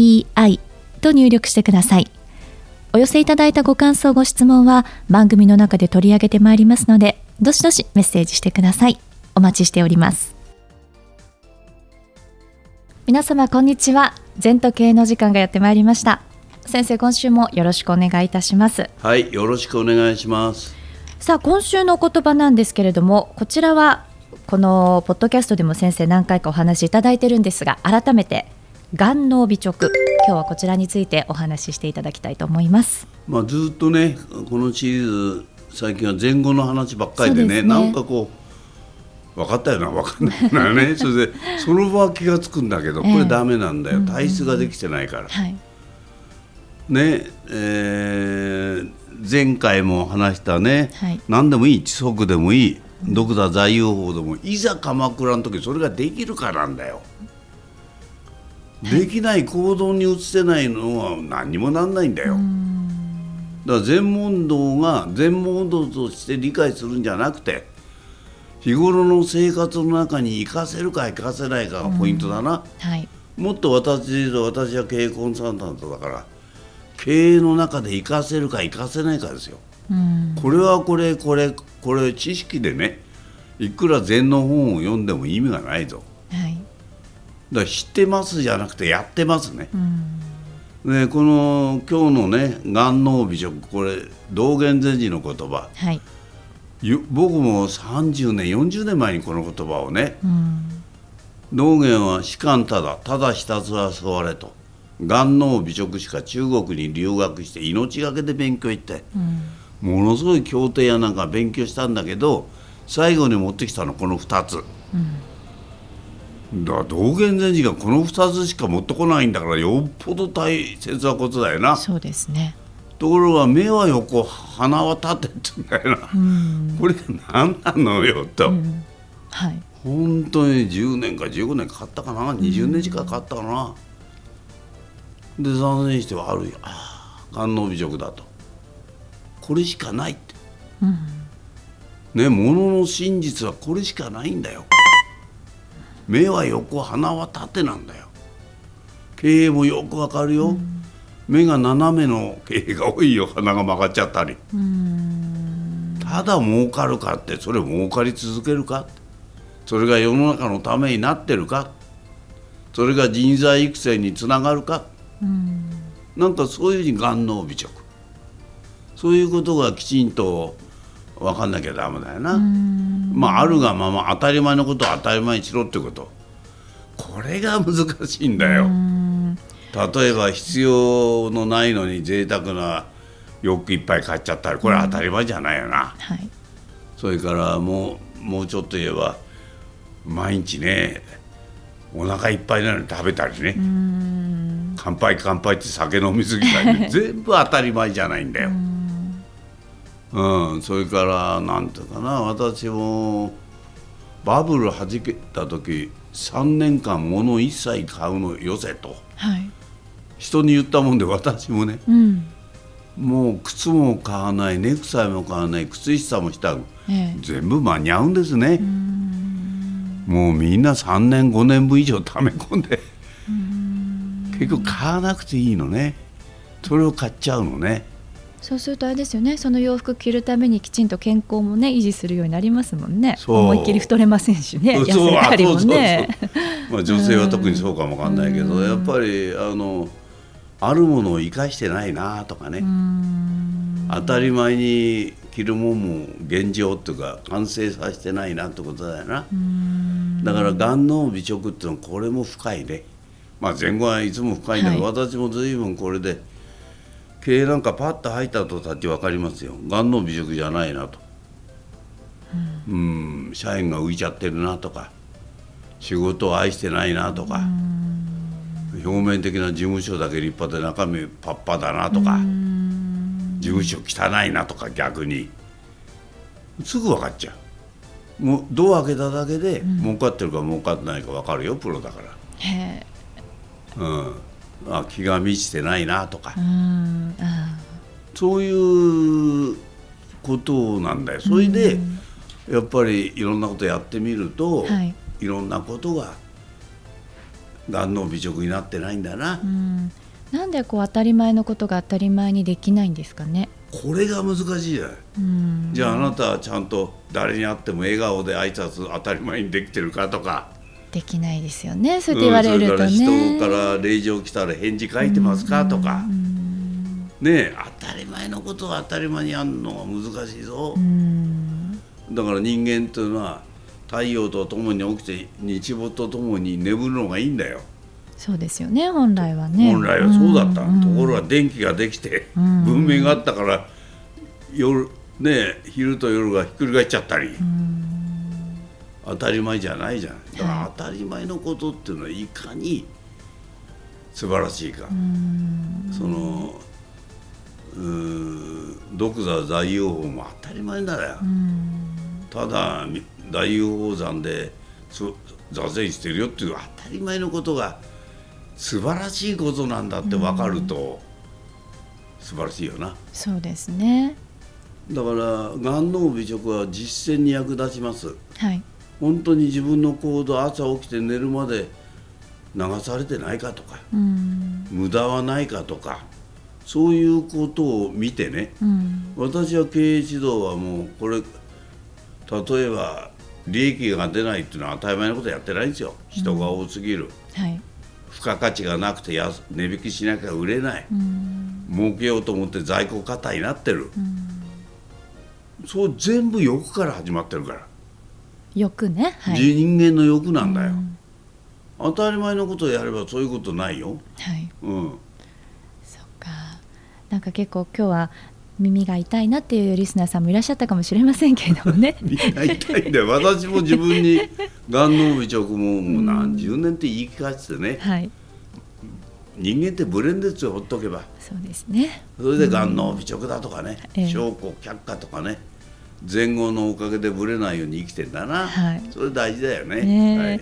ZENTOKEIEI と入力してください。お寄せいただいたご感想、ご質問は番組の中で取り上げてまいりますので、どしどしメッセージしてください。お待ちしております。皆様こんにちは。全時計の時間がやってまいりました。先生、今週もよろしくお願いいたします。はい、よろしくお願いします。さあ、今週の言葉なんですけれども、こちらはこのポッドキャストでも先生何回かお話しいただいてるんですが改めて眼脳美直今日はこちらについてお話ししていただきたいと思います。まあずっとねこのシリーズ最近は前後の話ばっかりでね、ね、なんかこう分かったよな分かんないなね。それでその場は気が付くんだけどこれダメなんだよ、えー、体質ができてないから。はい、ねえー、前回も話したね、はい、何でもいい知足でもいいドクター在用法でもいざ鎌倉の時それができるかなんだよ。できない行動に移せないのは何にもなんないんだよ。だから全問答が全問答として理解するんじゃなくて日頃の生活の中に生かせるか生かせないかがポイントだな、はい、もっと私で言うと私は経営コンサルタントだから経営の中で生かせるか生かせないかですよ。これはこれこれこれ知識でねいくら禅の本を読んでも意味がないぞ、はい、だ知ってますじゃなくてやってますね、でこの今日のね眼脳美食これ道元禅師の言葉、はい、僕も30年40年前にこの言葉をね、道元は士官ただただひたすら座れと。眼脳美食しか中国に留学して命がけで勉強行って、うん。ものすごい経典やなんか勉強したんだけど最後に持ってきたのこの2つ。うん、だ道元禅師がこの2つしか持ってこないんだからよっぽど大切なことだよな。そうですね。ところが目は横鼻は縦って言うんだよな、うん、これ何なのよと、うん、はい。本当に10年か15年かかったかな？20年近くかかったかな、で残念してはあるよ。ああ観音美食だと。これしかないって、うん、ねものの真実はこれしかないんだよ目は横鼻は縦なんだよ。経営もよくわかるよ、うん、目が斜めの経営が多いよ。鼻が曲がっちゃったり、ただ儲かるかってそれ儲かり続けるか。それが世の中のためになってるか。それが人材育成につながるか、うん、なんかそういうふうに眼能美直そういうことがきちんと分かんなきゃダメだよな。まああるがまま当たり前のことを当たり前にしろってことこれが難しいんだよ。例えば必要のないのに贅沢な洋服いっぱい買っちゃったらこれは当たり前じゃないよな。はい、それからもうもうちょっと言えば毎日ねお腹いっぱいなのに食べたりね乾杯乾杯って酒飲みすぎたり、ね、全部当たり前じゃないんだよ。うん、それからなんていうかな私もバブルはじけた時3年間物一切買うのよせと、はい、人に言ったもんで私もね、うん、もう靴も買わないネクタイも買わない靴下もしたええ、全部間に合うんですね。もうみんな3年5年分以上溜め込んで。結局買わなくていいのね。それを買っちゃうのね。そうするとあれですよね。その洋服着るためにきちんと健康もね維持するようになりますもんね。思いっきり太れませんしね。痩せたりもね。まあ女性は特にそうかもわかんないけどやっぱりあのあるものを生かしてないなとかね。当たり前に着るもんも現状っていうか完成させてないなってことだよな。だから眼脳美直っていうのはこれも深いね。まあ前後はいつも深いんだけど、はい、私も随分これで経営なんかパッと入ったとたって分かりますよ。がんの美食じゃないなと、うん、うん社員が浮いちゃってるなとか。仕事を愛してないなとか。表面的な事務所だけ立派で中身パッパだなとか。事務所汚いなとか逆に。すぐ分かっちゃう。もうドア開けただけで儲かってるか儲かってないか分かるよプロだから。へうんあ気が満ちてないなとかそういうことなんだよそれでやっぱりいろんなことやってみると、はい、いろんなことががんの美直になってないんだな。うんなんでこう当たり前のことが当たり前にできないんですかね。これが難しいじゃない。じゃああなたはちゃんと誰に会っても笑顔で挨拶当たり前にできてるかとか。できないですよね。そうやって言われるとね。うん、人から令状来たら返事書いてますかとか。ね当たり前のことは当たり前にやるのが難しいぞ。だから人間というのは太陽とともに起きて日没とともに眠るのがいいんだよ。そうですよね本来はね。本来はそうだった、うん、ところが電気ができて、うん、文明があったから夜ね昼と夜がひっくり返っちゃったり、うん、当たり前じゃないじゃん。だから当たり前のことっていうのはいかに素晴らしいか、そのうん独座大用法も当たり前だよ、ただ大雄宝山で座禅してるよっていう当たり前のことが素晴らしいことなんだって分かると、素晴らしいよな。そうですね。だからがんの美食は実践に役立ちます、はい、本当に自分の行動朝起きて寝るまで流されてないかとか、うん、無駄はないかとかそういうことを見てね、うん、私は経営指導はもうこれ例えば利益が出ないっていうのは当たり前のことやってないんですよ。人が多すぎる、うん、はい、付加価値がなくて値引きしなきゃ売れない、うん、儲けようと思って在庫過多になってる、うん、そう全部欲から始まってるから欲ね、はい、人間の欲なんだよ、当たり前のことをやればそういうことないよ。はい。うん。そっか。なんか結構今日は耳が痛いなっていうリスナーさんもいらっしゃったかもしれませんけれどもね 痛いんだよ。私も自分に がんの部直ももう何十年って言い聞かせてね、はい、人間ってブレンですよほっとけば。そうですね。それでがん。の美直だとかね、証拠却下とかね前後のおかげでぶれないように生きてんだな、はい、それ大事だよね。ねはい。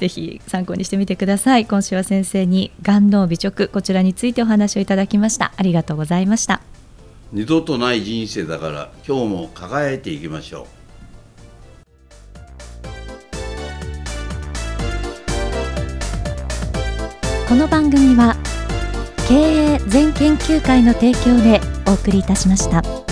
ぜひ参考にしてみてください。今週は先生にがんの美直こちらについてお話をいただきました。ありがとうございました。二度とない人生だから今日も輝いていきましょう。この番組は経営全研究会の提供でお送りいたしました。